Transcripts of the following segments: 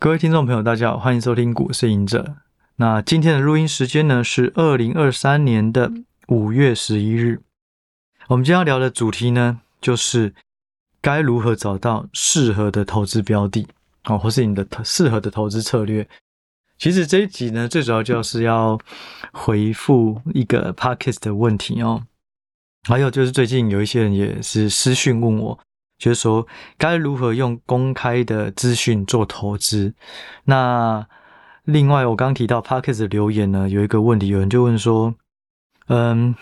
各位听众朋友，大家好，欢迎收听股市赢者。那今天的录音时间呢是二零二三年的五月十一日。我们今天要聊的主题呢，就是该如何找到适合的投资标的哦，或是你的适合的投资策略。其实这一集呢，最主要就是要回复一个 Podcast 的问题哦。还有就是最近有一些人也是私讯问我。就是说，该如何用公开的资讯做投资？那另外，我刚提到 Parkes 的留言呢，有一个问题，有人就问说：“嗯，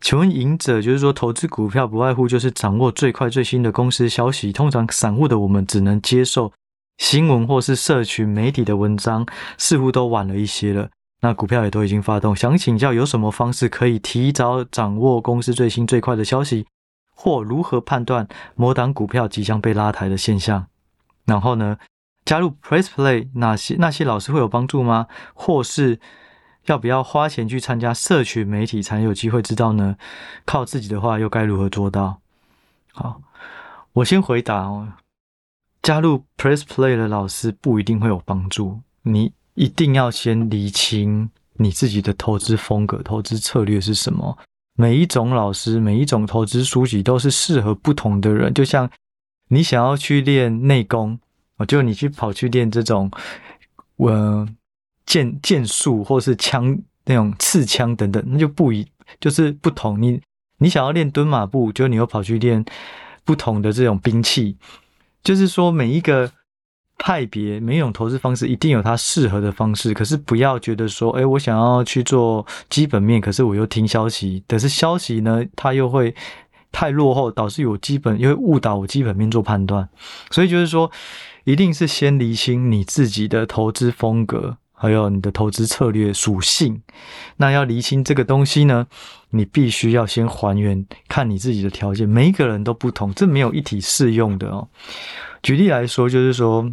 请问赢者，就是说投资股票不外乎就是掌握最快最新的公司消息，通常散户的我们只能接受新闻或是社群媒体的文章，似乎都晚了一些了。那股票也都已经发动，想请教有什么方式可以提早掌握公司最新最快的消息？”或如何判断某档股票即将被拉抬的现象？然后呢，加入 Press Play 哪些那些老师会有帮助吗？或是要不要花钱去参加社群媒体才有机会知道呢？靠自己的话又该如何做到？好，我先回答哦。加入 Press Play 的老师不一定会有帮助，你一定要先厘清你自己的投资风格、投资策略是什么。每一种老师，每一种投资书籍都是适合不同的人。就像你想要去练内功，哦，就你去跑去练这种，呃，剑剑术或是枪那种刺枪等等，那就不一，就是不同。你你想要练蹲马步，就你又跑去练不同的这种兵器，就是说每一个。派别每一种投资方式一定有它适合的方式，可是不要觉得说，哎，我想要去做基本面，可是我又听消息，可是消息呢，它又会太落后，导致我基本又会误导我基本面做判断。所以就是说，一定是先厘清你自己的投资风格，还有你的投资策略属性。那要厘清这个东西呢，你必须要先还原，看你自己的条件，每一个人都不同，这没有一体适用的哦。举例来说，就是说。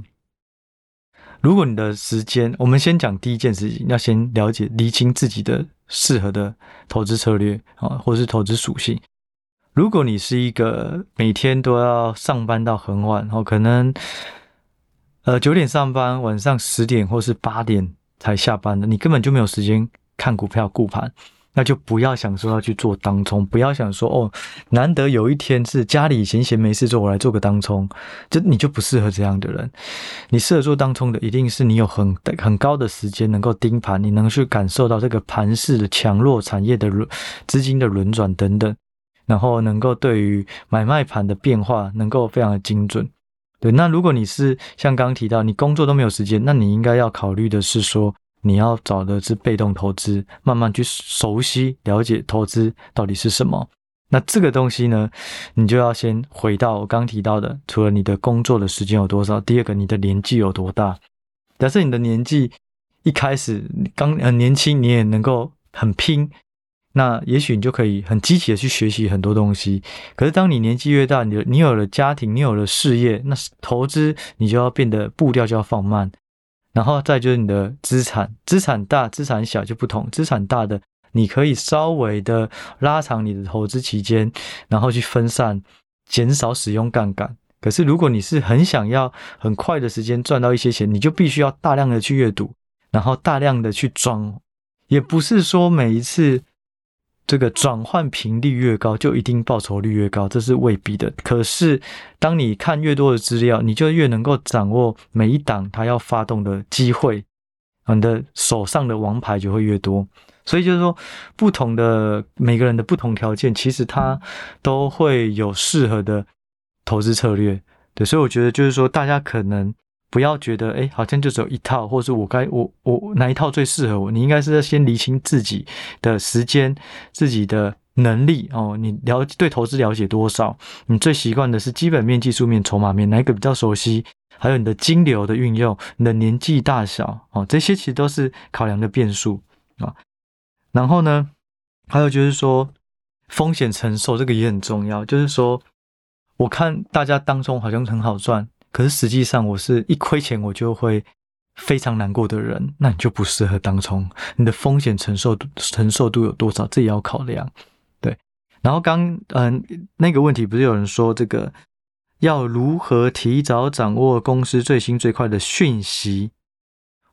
如果你的时间，我们先讲第一件事情，要先了解、厘清自己的适合的投资策略啊，或是投资属性。如果你是一个每天都要上班到很晚，然后可能呃九点上班，晚上十点或是八点才下班的，你根本就没有时间看股票、顾盘。那就不要想说要去做当冲，不要想说哦，难得有一天是家里闲闲没事做，我来做个当冲，就你就不适合这样的人。你适合做当冲的，一定是你有很很高的时间能够盯盘，你能去感受到这个盘势的强弱、产业的轮资金的轮转等等，然后能够对于买卖盘的变化能够非常的精准。对，那如果你是像刚刚提到，你工作都没有时间，那你应该要考虑的是说。你要找的是被动投资，慢慢去熟悉了解投资到底是什么。那这个东西呢，你就要先回到我刚提到的，除了你的工作的时间有多少，第二个你的年纪有多大。假设你的年纪一开始刚很年轻，你也能够很拼，那也许你就可以很积极的去学习很多东西。可是当你年纪越大，你你有了家庭，你有了事业，那投资你就要变得步调就要放慢。然后再就是你的资产，资产大、资产小就不同。资产大的，你可以稍微的拉长你的投资期间，然后去分散，减少使用杠杆。可是如果你是很想要很快的时间赚到一些钱，你就必须要大量的去阅读，然后大量的去装。也不是说每一次。这个转换频率越高，就一定报酬率越高，这是未必的。可是，当你看越多的资料，你就越能够掌握每一档它要发动的机会，你的手上的王牌就会越多。所以就是说，不同的每个人的不同条件，其实他都会有适合的投资策略。对，所以我觉得就是说，大家可能。不要觉得哎，好像就只有一套，或者是我该我我哪一套最适合我？你应该是要先理清自己的时间、自己的能力哦。你了对投资了解多少？你最习惯的是基本面、技术面、筹码面，哪一个比较熟悉？还有你的金流的运用，你的年纪大小哦，这些其实都是考量的变数啊。然后呢，还有就是说风险承受，这个也很重要。就是说，我看大家当中好像很好赚。可是实际上，我是一亏钱我就会非常难过的人，那你就不适合当冲。你的风险承受承受度有多少，这也要考量。对，然后刚嗯那个问题不是有人说这个要如何提早掌握公司最新最快的讯息？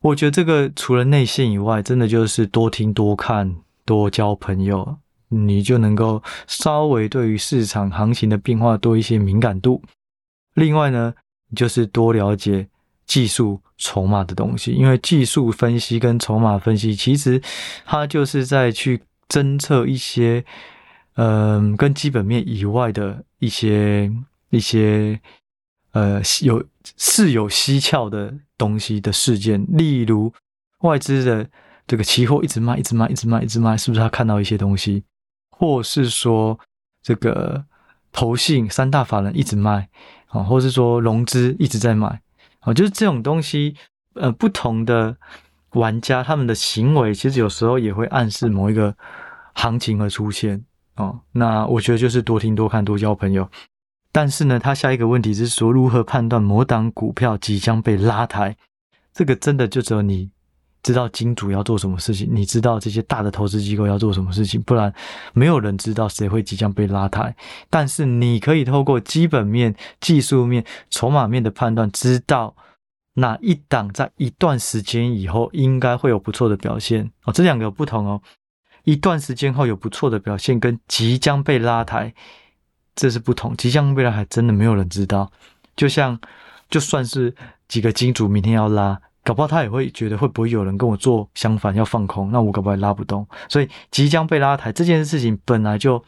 我觉得这个除了内线以外，真的就是多听、多看、多交朋友，你就能够稍微对于市场行情的变化多一些敏感度。另外呢，就是多了解技术筹码的东西，因为技术分析跟筹码分析，其实它就是在去侦测一些，嗯、跟基本面以外的一些一些，呃，有是有蹊跷的东西的事件，例如外资的这个期货一直卖，一直卖，一直卖，一直卖，是不是他看到一些东西，或是说这个投信三大法人一直卖啊，或是说融资一直在买。哦，就是这种东西，呃，不同的玩家他们的行为，其实有时候也会暗示某一个行情而出现哦。那我觉得就是多听、多看、多交朋友。但是呢，他下一个问题是说，如何判断某档股票即将被拉抬？这个真的就只有你知道金主要做什么事情，你知道这些大的投资机构要做什么事情，不然没有人知道谁会即将被拉抬。但是你可以透过基本面、技术面、筹码面的判断，知道哪一档在一段时间以后应该会有不错的表现哦。这两个不同哦，一段时间后有不错的表现，跟即将被拉抬，这是不同。即将被拉抬真的没有人知道，就像就算是几个金主明天要拉。搞不好他也会觉得会不会有人跟我做相反要放空，那我搞不好也拉不动。所以即将被拉抬这件事情本来就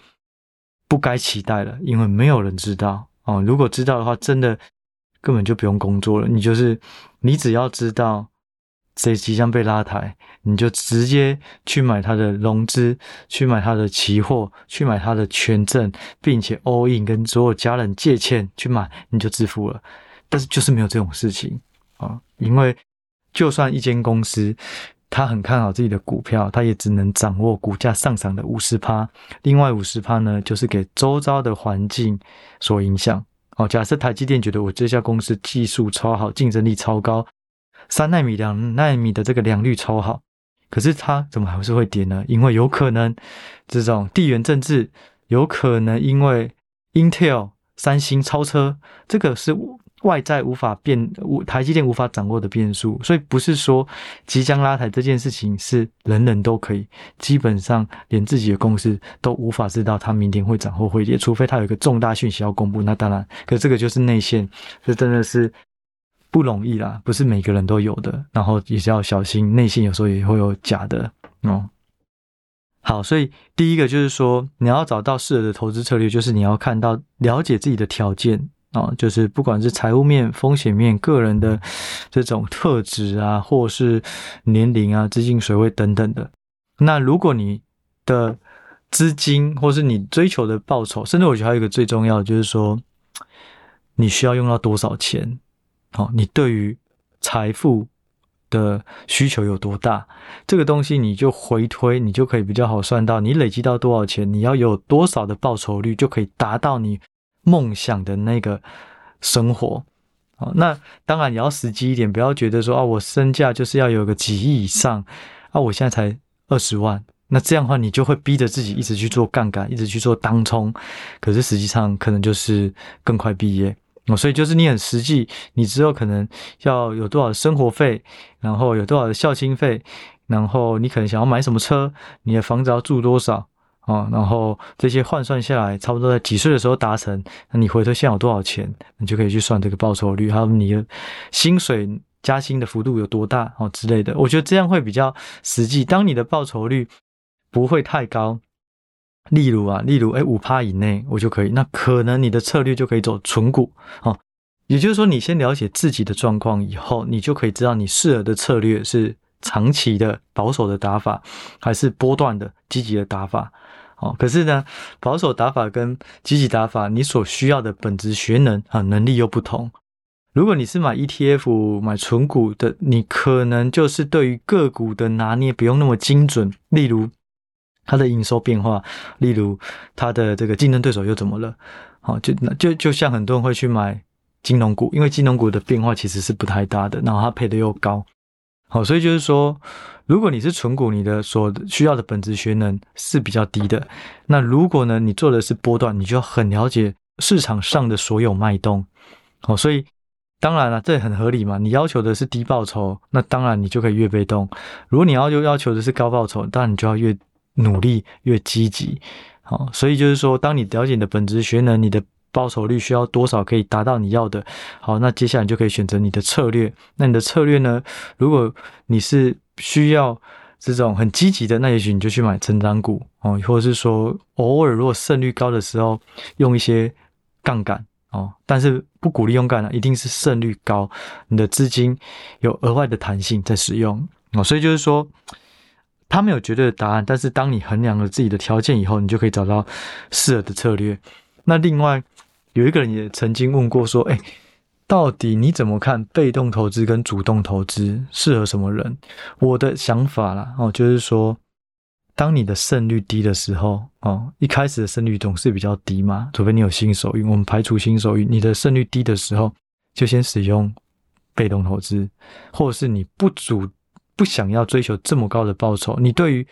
不该期待了，因为没有人知道哦。如果知道的话，真的根本就不用工作了。你就是你只要知道谁即将被拉抬，你就直接去买他的融资，去买他的期货，去买他的权证，并且 all in 跟所有家人借钱去买，你就致富了。但是就是没有这种事情啊，因为。就算一间公司，他很看好自己的股票，他也只能掌握股价上涨的五十趴，另外五十趴呢，就是给周遭的环境所影响。哦，假设台积电觉得我这家公司技术超好，竞争力超高，三纳米、两纳米的这个良率超好，可是它怎么还是会跌呢？因为有可能这种地缘政治，有可能因为 Intel、三星超车，这个是。外在无法变，台积电无法掌握的变数，所以不是说即将拉抬这件事情是人人都可以，基本上连自己的公司都无法知道它明天会涨或会跌，除非它有一个重大讯息要公布。那当然，可这个就是内线，这真的是不容易啦，不是每个人都有的。然后也是要小心，内线有时候也会有假的哦。好，所以第一个就是说，你要找到适合的投资策略，就是你要看到了解自己的条件。啊，就是不管是财务面、风险面、个人的这种特质啊，或是年龄啊、资金水位等等的。那如果你的资金或是你追求的报酬，甚至我觉得还有一个最重要的，就是说你需要用到多少钱？好，你对于财富的需求有多大？这个东西你就回推，你就可以比较好算到你累积到多少钱，你要有多少的报酬率，就可以达到你。梦想的那个生活，哦，那当然你要实际一点，不要觉得说啊，我身价就是要有个几亿以上啊，我现在才二十万，那这样的话你就会逼着自己一直去做杠杆，一直去做当冲，可是实际上可能就是更快毕业。哦，所以就是你很实际，你之后可能要有多少生活费，然后有多少的孝心费，然后你可能想要买什么车，你的房子要住多少。啊，然后这些换算下来，差不多在几岁的时候达成，那你回头现在有多少钱，你就可以去算这个报酬率，还有你的薪水加薪的幅度有多大哦之类的。我觉得这样会比较实际。当你的报酬率不会太高，例如啊，例如哎五趴以内我就可以，那可能你的策略就可以走存股哦。也就是说，你先了解自己的状况以后，你就可以知道你适合的策略是长期的保守的打法，还是波段的积极的打法。哦，可是呢，保守打法跟积极打法，你所需要的本质学能啊能力又不同。如果你是买 ETF 买存股的，你可能就是对于个股的拿捏不用那么精准。例如它的营收变化，例如它的这个竞争对手又怎么了？好，就就就像很多人会去买金融股，因为金融股的变化其实是不太大的，然后它配的又高。好，所以就是说，如果你是存股，你的所需要的本质学能是比较低的。那如果呢，你做的是波段，你就要很了解市场上的所有脉动。哦，所以当然了，这很合理嘛。你要求的是低报酬，那当然你就可以越被动；如果你要求要求的是高报酬，当然你就要越努力、越积极。好，所以就是说，当你了解你的本质学能，你的报酬率需要多少可以达到你要的？好，那接下来你就可以选择你的策略。那你的策略呢？如果你是需要这种很积极的，那也许你就去买成长股哦，或者是说偶尔如果胜率高的时候用一些杠杆哦，但是不鼓励用杠杆，一定是胜率高，你的资金有额外的弹性在使用哦。所以就是说，它没有绝对的答案，但是当你衡量了自己的条件以后，你就可以找到适合的策略。那另外。有一个人也曾经问过说：“哎，到底你怎么看被动投资跟主动投资适合什么人？”我的想法啦，哦，就是说，当你的胜率低的时候，哦，一开始的胜率总是比较低嘛，除非你有新手运，我们排除新手，你的胜率低的时候，就先使用被动投资，或者是你不主不想要追求这么高的报酬，你对于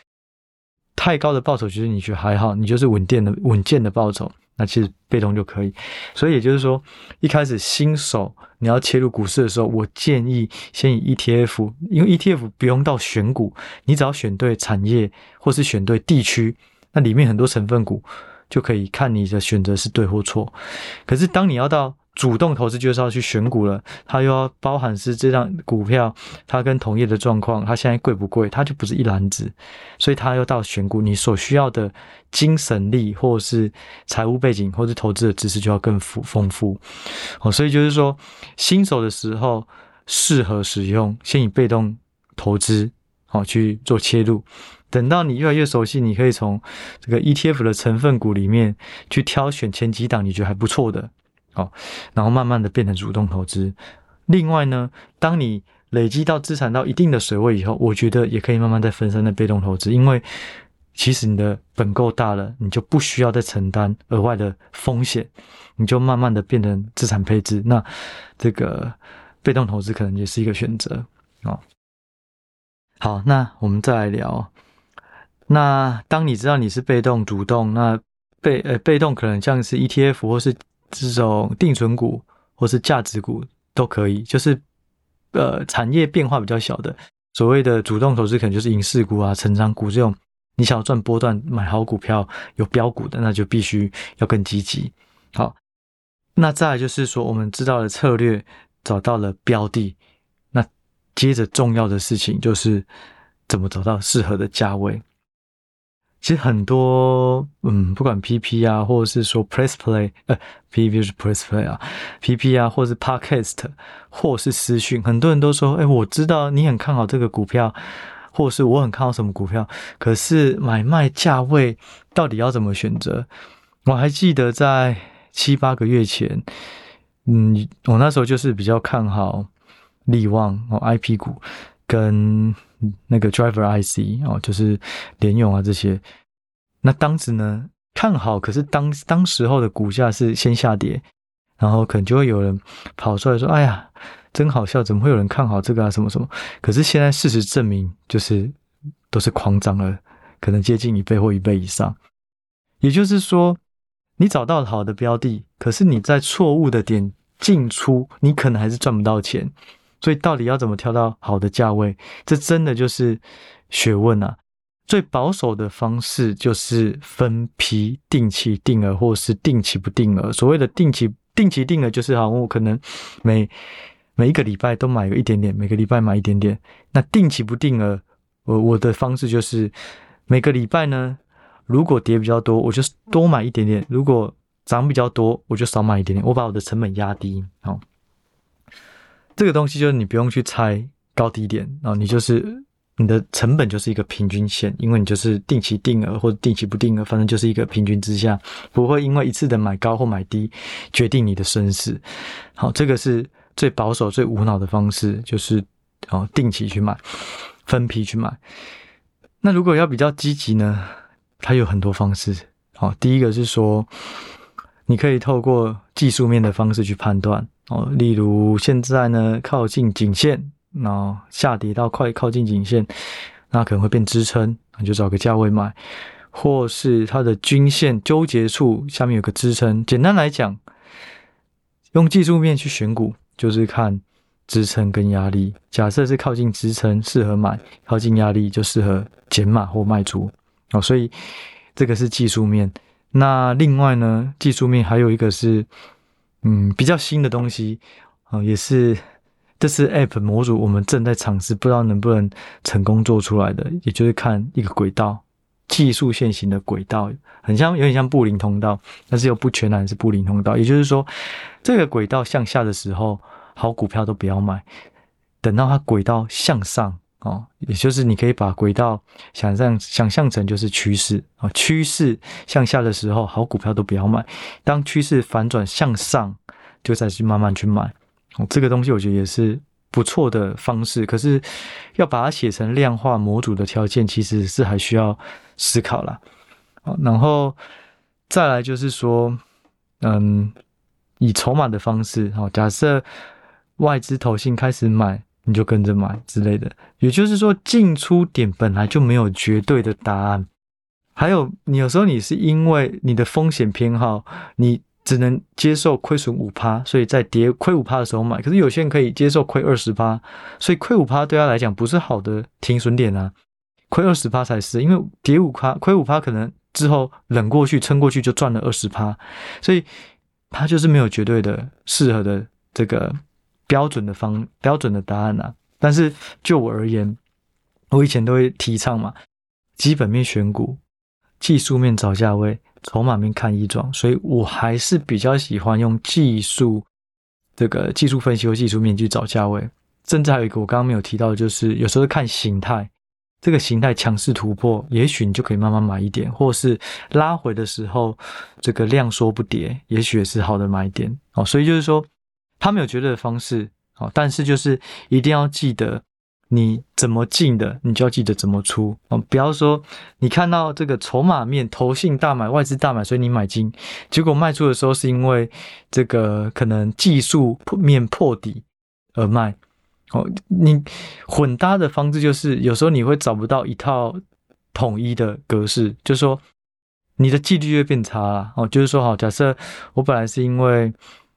太高的报酬其实你觉还好，你就是稳健的稳健的报酬。那其实被动就可以，所以也就是说，一开始新手你要切入股市的时候，我建议先以 ETF，因为 ETF 不用到选股，你只要选对产业或是选对地区，那里面很多成分股就可以看你的选择是对或错。可是当你要到主动投资就是要去选股了，它又要包含是这张股票，它跟同业的状况，它现在贵不贵，它就不是一篮子，所以它又到选股，你所需要的精神力，或者是财务背景，或者投资的知识就要更富丰富。哦，所以就是说，新手的时候适合使用先以被动投资，好去做切入，等到你越来越熟悉，你可以从这个 ETF 的成分股里面去挑选前几档你觉得还不错的。好，然后慢慢的变成主动投资。另外呢，当你累积到资产到一定的水位以后，我觉得也可以慢慢再分散的被动投资，因为其实你的本够大了，你就不需要再承担额外的风险，你就慢慢的变成资产配置。那这个被动投资可能也是一个选择啊。好，那我们再来聊。那当你知道你是被动、主动，那被呃被动可能像是 ETF 或是。这种定存股或是价值股都可以，就是呃产业变化比较小的，所谓的主动投资可能就是影视股啊、成长股这种。你想要赚波段，买好股票有标股的，那就必须要更积极。好，那再来就是说，我们知道了策略，找到了标的，那接着重要的事情就是怎么找到适合的价位。其实很多，嗯，不管 PP 啊，或者是说 Press Play，呃，PP 是 Press Play 啊，PP 啊，或是 Podcast，或是私讯，很多人都说，哎，我知道你很看好这个股票，或是我很看好什么股票，可是买卖价位到底要怎么选择？我还记得在七八个月前，嗯，我那时候就是比较看好力旺哦，IP 股跟。那个 driver IC 哦，就是联用啊这些。那当时呢看好，可是当当时候的股价是先下跌，然后可能就会有人跑出来说：“哎呀，真好笑，怎么会有人看好这个啊？什么什么？”可是现在事实证明，就是都是狂涨了，可能接近一倍或一倍以上。也就是说，你找到好的标的，可是你在错误的点进出，你可能还是赚不到钱。所以到底要怎么挑到好的价位？这真的就是学问啊！最保守的方式就是分批、定期定额，或是定期不定额。所谓的定期定期定额，就是好，我可能每每一个礼拜都买个一点点，每个礼拜买一点点。那定期不定额，我我的方式就是每个礼拜呢，如果跌比较多，我就多买一点点；如果涨比较多，我就少买一点点。我把我的成本压低，好。这个东西就是你不用去猜高低点，然后你就是你的成本就是一个平均线，因为你就是定期定额或者定期不定额，反正就是一个平均之下，不会因为一次的买高或买低决定你的生死。好，这个是最保守、最无脑的方式，就是哦定期去买，分批去买。那如果要比较积极呢？它有很多方式。好，第一个是说，你可以透过技术面的方式去判断。哦，例如现在呢，靠近颈线，然后下跌到快靠近颈线，那可能会变支撑，你就找个价位买；或是它的均线纠结处下面有个支撑。简单来讲，用技术面去选股，就是看支撑跟压力。假设是靠近支撑，适合买；靠近压力，就适合减码或卖出。哦，所以这个是技术面。那另外呢，技术面还有一个是，嗯，比较新的东西啊，也是这是 App 模组，我们正在尝试，不知道能不能成功做出来的，也就是看一个轨道。技术线型的轨道很像，有点像布林通道，但是又不全然是布林通道。也就是说，这个轨道向下的时候，好股票都不要买；等到它轨道向上哦，也就是你可以把轨道想象想象成就是趋势啊，趋势向下的时候，好股票都不要买；当趋势反转向上，就再去慢慢去买。哦，这个东西我觉得也是。不错的方式，可是要把它写成量化模组的条件，其实是还需要思考啦。然后再来就是说，嗯，以筹码的方式，哦，假设外资投信开始买，你就跟着买之类的。也就是说，进出点本来就没有绝对的答案。还有，你有时候你是因为你的风险偏好，你。只能接受亏损五趴，所以在跌亏五趴的时候买。可是有些人可以接受亏二十趴，所以亏五趴对他来讲不是好的停损点啊，亏二十趴才是。因为跌五趴，亏五趴可能之后冷过去、撑过去就赚了二十趴，所以他就是没有绝对的适合的这个标准的方标准的答案啊。但是就我而言，我以前都会提倡嘛，基本面选股，技术面找价位。筹码面看一桩，所以我还是比较喜欢用技术这个技术分析或技术面去找价位。甚至还有一个我刚刚没有提到，就是有时候看形态，这个形态强势突破，也许你就可以慢慢买一点，或是拉回的时候，这个量缩不跌，也许也是好的买点哦。所以就是说，他没有绝对的方式哦，但是就是一定要记得。你怎么进的，你就要记得怎么出哦。不要说你看到这个筹码面投信大买，外资大买，所以你买进，结果卖出的时候是因为这个可能技术面破底而卖哦。你混搭的方式就是有时候你会找不到一套统一的格式，就是说你的纪律会变差了哦。就是说，好，假设我本来是因为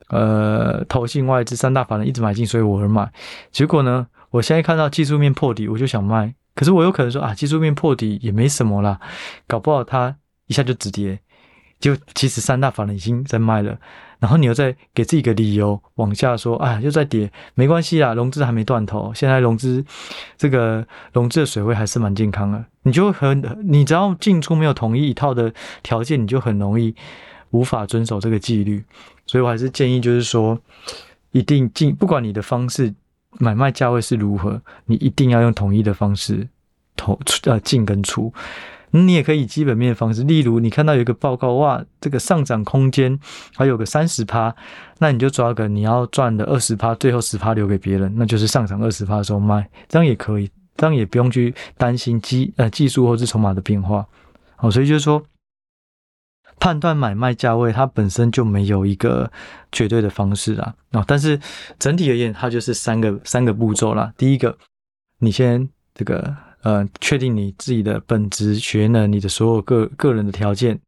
呃投信外资三大法人一直买进，所以我而买，结果呢？我现在看到技术面破底，我就想卖。可是我有可能说啊，技术面破底也没什么啦，搞不好它一下就止跌。就其实三大法人已经在卖了，然后你又再给自己一个理由往下说，啊，又在跌，没关系啦，融资还没断头，现在融资这个融资的水位还是蛮健康的。你就很，你只要进出没有统一一套的条件，你就很容易无法遵守这个纪律。所以我还是建议，就是说一定进，不管你的方式。买卖价位是如何，你一定要用统一的方式投呃进跟出。你也可以基本面的方式，例如你看到有一个报告，哇，这个上涨空间还有个三十趴，那你就抓个你要赚的二十趴，最后十趴留给别人，那就是上涨二十趴的时候卖，这样也可以，这样也不用去担心技呃技术或是筹码的变化。好，所以就是说。判断买卖价位，它本身就没有一个绝对的方式啊。哦，但是整体而言，它就是三个三个步骤啦。第一个，你先这个呃，确定你自己的本职学能，你的所有个个人的条件，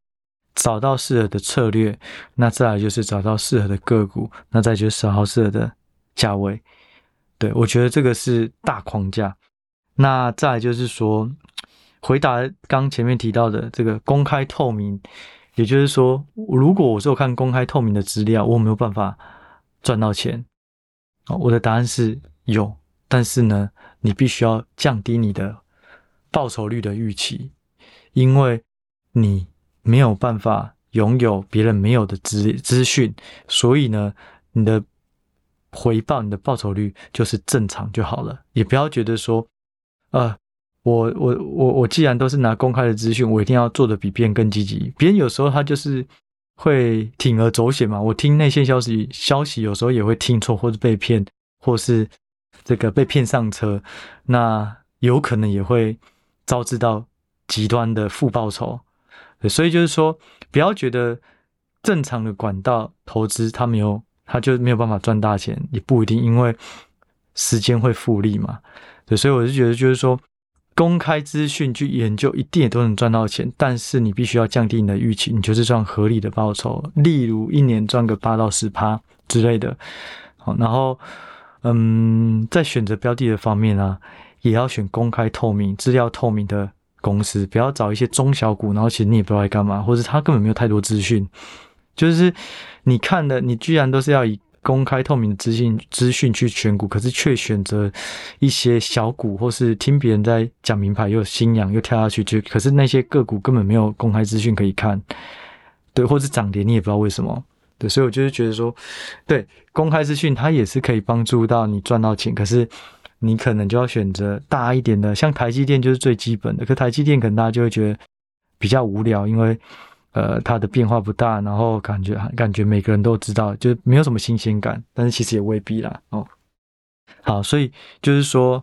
找到适合的策略。那再来就是找到适合的个股，那再就是找适合的价位。对，我觉得这个是大框架。那再来就是说，回答刚前面提到的这个公开透明。也就是说，如果我是有看公开透明的资料，我没有办法赚到钱。我的答案是有，但是呢，你必须要降低你的报酬率的预期，因为你没有办法拥有别人没有的资资讯，所以呢，你的回报、你的报酬率就是正常就好了，也不要觉得说，呃。我我我我既然都是拿公开的资讯，我一定要做的比别人更积极。别人有时候他就是会铤而走险嘛。我听内线消息，消息有时候也会听错或者被骗，或是这个被骗上车，那有可能也会招致到极端的负报酬。所以就是说，不要觉得正常的管道投资他没有，他就没有办法赚大钱，也不一定，因为时间会复利嘛。对，所以我就觉得就是说。公开资讯去研究，一定也都能赚到钱，但是你必须要降低你的预期，你就是赚合理的报酬，例如一年赚个八到十趴之类的。好，然后，嗯，在选择标的的方面啊，也要选公开透明、资料透明的公司，不要找一些中小股，然后其实你也不知道在干嘛，或者他根本没有太多资讯，就是你看的，你居然都是要以。公开透明的资讯资讯去选股，可是却选择一些小股，或是听别人在讲名牌，又心痒又跳下去，就可是那些个股根本没有公开资讯可以看，对，或是涨跌你也不知道为什么，对，所以我就是觉得说，对，公开资讯它也是可以帮助到你赚到钱，可是你可能就要选择大一点的，像台积电就是最基本的，可台积电可能大家就会觉得比较无聊，因为。呃，它的变化不大，然后感觉感觉每个人都知道，就没有什么新鲜感。但是其实也未必啦。哦，好，所以就是说，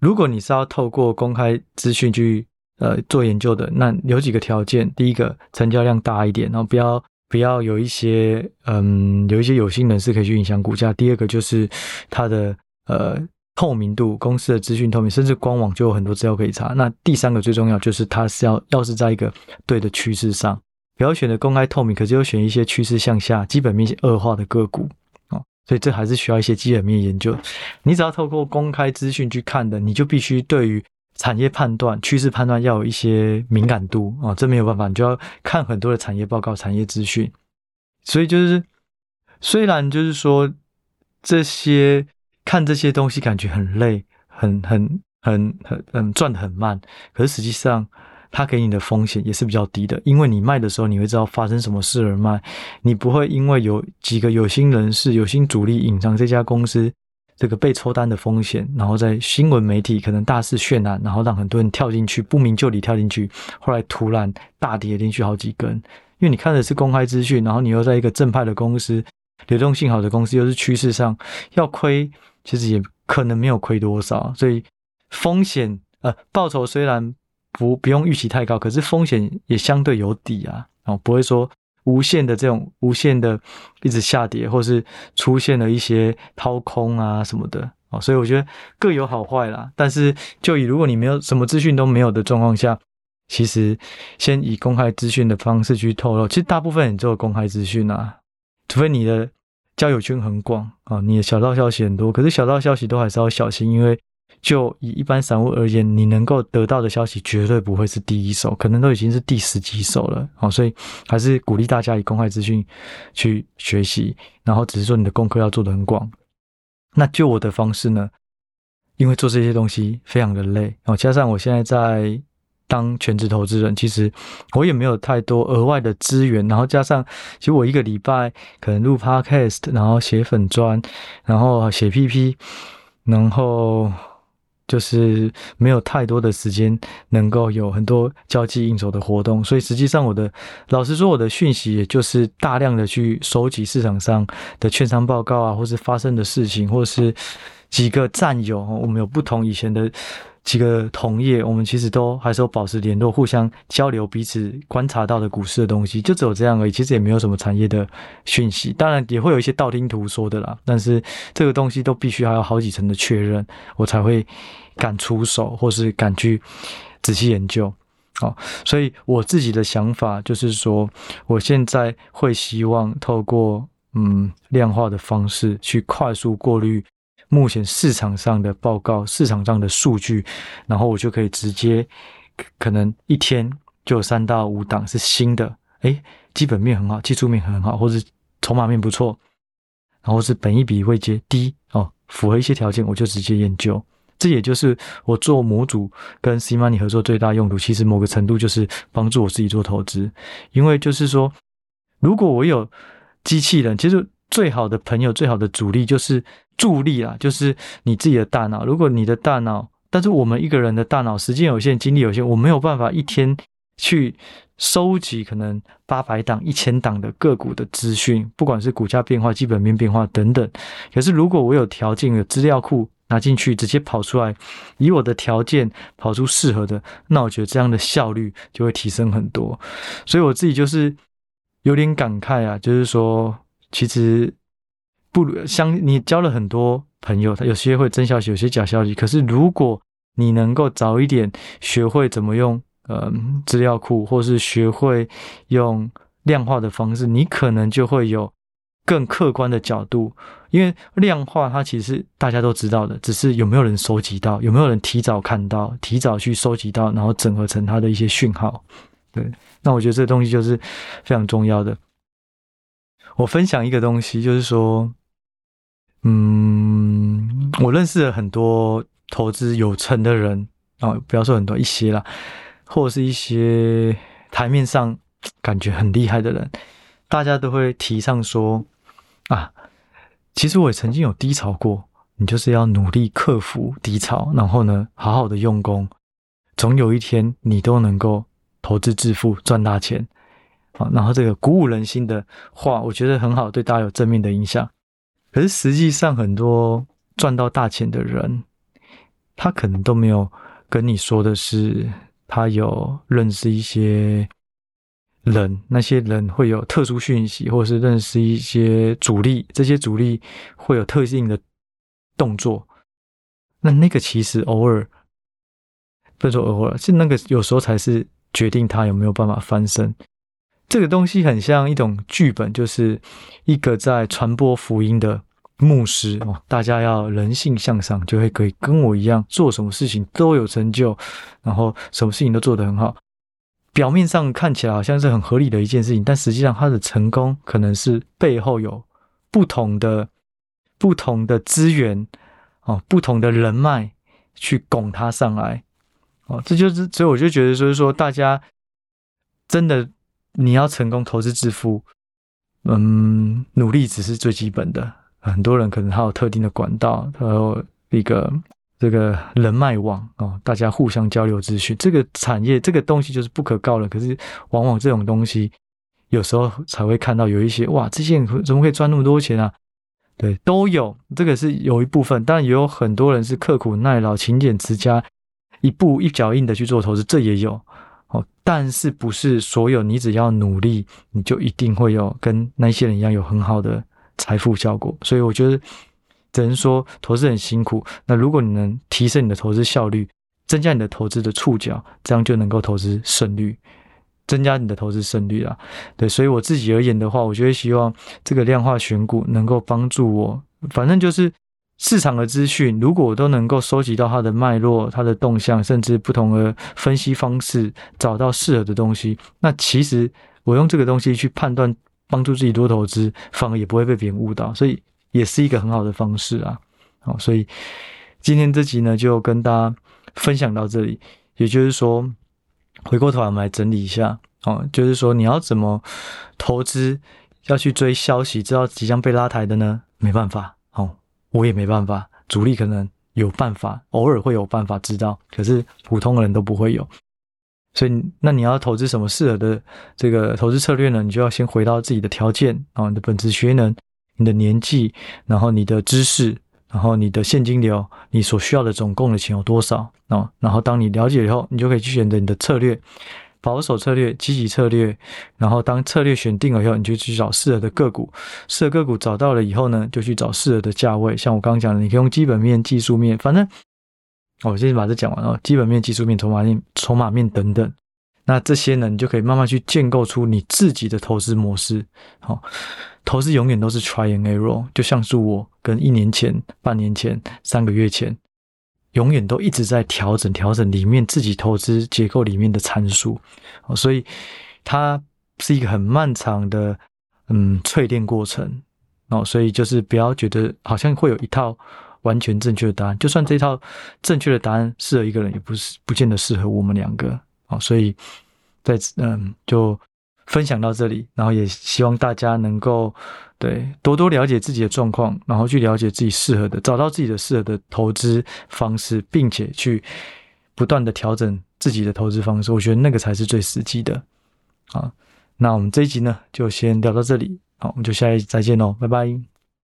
如果你是要透过公开资讯去呃做研究的，那有几个条件：第一个，成交量大一点，然后不要不要有一些嗯有一些有心人士可以去影响股价；第二个就是它的呃透明度，公司的资讯透明，甚至官网就有很多资料可以查。那第三个最重要就是它是要要是在一个对的趋势上。不要选择公开透明，可是又选一些趋势向下、基本面恶化的个股哦，所以这还是需要一些基本面研究。你只要透过公开资讯去看的，你就必须对于产业判断、趋势判断要有一些敏感度啊，这没有办法，你就要看很多的产业报告、产业资讯。所以就是，虽然就是说这些看这些东西感觉很累、很很很很很赚得很慢，可是实际上。它给你的风险也是比较低的，因为你卖的时候你会知道发生什么事而卖，你不会因为有几个有心人士、有心主力隐藏这家公司这个被抽单的风险，然后在新闻媒体可能大肆渲染，然后让很多人跳进去，不明就里跳进去，后来突然大跌进去好几根。因为你看的是公开资讯，然后你又在一个正派的公司、流动性好的公司，又是趋势上要亏，其实也可能没有亏多少，所以风险呃报酬虽然。不不用预期太高，可是风险也相对有底啊，哦，不会说无限的这种无限的一直下跌，或是出现了一些掏空啊什么的，哦，所以我觉得各有好坏啦。但是就以如果你没有什么资讯都没有的状况下，其实先以公开资讯的方式去透露，其实大部分人都有公开资讯啊，除非你的交友圈很广啊，你的小道消息很多，可是小道消息都还是要小心，因为。就以一般散户而言，你能够得到的消息绝对不会是第一手，可能都已经是第十几手了。好，所以还是鼓励大家以公开资讯去学习，然后只是说你的功课要做得很广。那就我的方式呢？因为做这些东西非常的累，然后加上我现在在当全职投资人，其实我也没有太多额外的资源，然后加上其实我一个礼拜可能录 Podcast，然后写粉专，然后写 PP，然后。就是没有太多的时间能够有很多交际应酬的活动，所以实际上我的老实说，我的讯息也就是大量的去收集市场上的券商报告啊，或是发生的事情，或是几个战友，我们有不同以前的。几个同业，我们其实都还是有保持联络，互相交流彼此观察到的股市的东西，就只有这样而已。其实也没有什么产业的讯息，当然也会有一些道听途说的啦。但是这个东西都必须还有好几层的确认，我才会敢出手，或是敢去仔细研究。好，所以我自己的想法就是说，我现在会希望透过嗯量化的方式去快速过滤。目前市场上的报告、市场上的数据，然后我就可以直接，可能一天就有三到五档是新的，诶，基本面很好，技术面很好，或是筹码面不错，然后是本一比会接低哦，符合一些条件，我就直接研究。这也就是我做模组跟 C-Money 合作最大用途，其实某个程度就是帮助我自己做投资，因为就是说，如果我有机器人，其实。最好的朋友，最好的主力就是助力啦，就是你自己的大脑。如果你的大脑，但是我们一个人的大脑时间有限，精力有限，我没有办法一天去收集可能八百档、一千档的个股的资讯，不管是股价变化、基本面变化等等。可是如果我有条件，有资料库拿进去，直接跑出来，以我的条件跑出适合的，那我觉得这样的效率就会提升很多。所以我自己就是有点感慨啊，就是说。其实不如相，你交了很多朋友，他有些会真消息，有些假消息。可是如果你能够早一点学会怎么用呃资料库，或是学会用量化的方式，你可能就会有更客观的角度。因为量化它其实大家都知道的，只是有没有人收集到，有没有人提早看到，提早去收集到，然后整合成它的一些讯号。对，那我觉得这东西就是非常重要的。我分享一个东西，就是说，嗯，我认识了很多投资有成的人啊，不要说很多，一些啦，或者是一些台面上感觉很厉害的人，大家都会提倡说啊，其实我也曾经有低潮过，你就是要努力克服低潮，然后呢，好好的用功，总有一天你都能够投资致富，赚大钱。啊，然后这个鼓舞人心的话，我觉得很好，对大家有正面的影响。可是实际上，很多赚到大钱的人，他可能都没有跟你说的是，他有认识一些人，那些人会有特殊讯息，或者是认识一些主力，这些主力会有特定的动作。那那个其实偶尔，不是说偶尔，是那个有时候才是决定他有没有办法翻身。这个东西很像一种剧本，就是一个在传播福音的牧师哦。大家要人性向上，就会可以跟我一样，做什么事情都有成就，然后什么事情都做得很好。表面上看起来好像是很合理的一件事情，但实际上他的成功可能是背后有不同的、不同的资源哦，不同的人脉去拱他上来哦。这就是，所以我就觉得，就是说，大家真的。你要成功投资致富，嗯，努力只是最基本的。很多人可能还有特定的管道，还有一个这个人脉网哦，大家互相交流资讯。这个产业这个东西就是不可告人，可是往往这种东西有时候才会看到有一些哇，这些人怎么可以赚那么多钱啊？对，都有，这个是有一部分，当然也有很多人是刻苦耐劳、勤俭持家，一步一脚印的去做投资，这也有。哦，但是不是所有你只要努力，你就一定会有跟那些人一样有很好的财富效果。所以我觉得只能说投资很辛苦。那如果你能提升你的投资效率，增加你的投资的触角，这样就能够投资胜率，增加你的投资胜率啦。对，所以我自己而言的话，我就会希望这个量化选股能够帮助我，反正就是。市场的资讯，如果我都能够收集到它的脉络、它的动向，甚至不同的分析方式，找到适合的东西，那其实我用这个东西去判断，帮助自己多投资，反而也不会被别人误导，所以也是一个很好的方式啊。好，所以今天这集呢，就跟大家分享到这里。也就是说，回过头来我们来整理一下，哦，就是说你要怎么投资，要去追消息，知道即将被拉抬的呢？没办法，哦。我也没办法，主力可能有办法，偶尔会有办法知道，可是普通的人都不会有。所以，那你要投资什么适合的这个投资策略呢？你就要先回到自己的条件啊，你的本职学能、你的年纪，然后你的知识，然后你的现金流，你所需要的总共的钱有多少啊？然后当你了解以后，你就可以去选择你的策略。保守策略、积极策略，然后当策略选定了以后，你就去找适合的个股。适合个股找到了以后呢，就去找适合的价位。像我刚刚讲的，你可以用基本面、技术面，反正我先把这讲完了。基本面、技术面、筹码面、筹码面等等，那这些呢，你就可以慢慢去建构出你自己的投资模式。好，投资永远都是 try and error，就像是我跟一年前、半年前、三个月前。永远都一直在调整调整里面自己投资结构里面的参数，所以它是一个很漫长的嗯淬炼过程。哦，所以就是不要觉得好像会有一套完全正确的答案，就算这套正确的答案适合一个人，也不是不见得适合我们两个。哦，所以在嗯就。分享到这里，然后也希望大家能够对多多了解自己的状况，然后去了解自己适合的，找到自己的适合的投资方式，并且去不断的调整自己的投资方式。我觉得那个才是最实际的。啊，那我们这一集呢，就先聊到这里。好，我们就下一集再见喽，拜拜。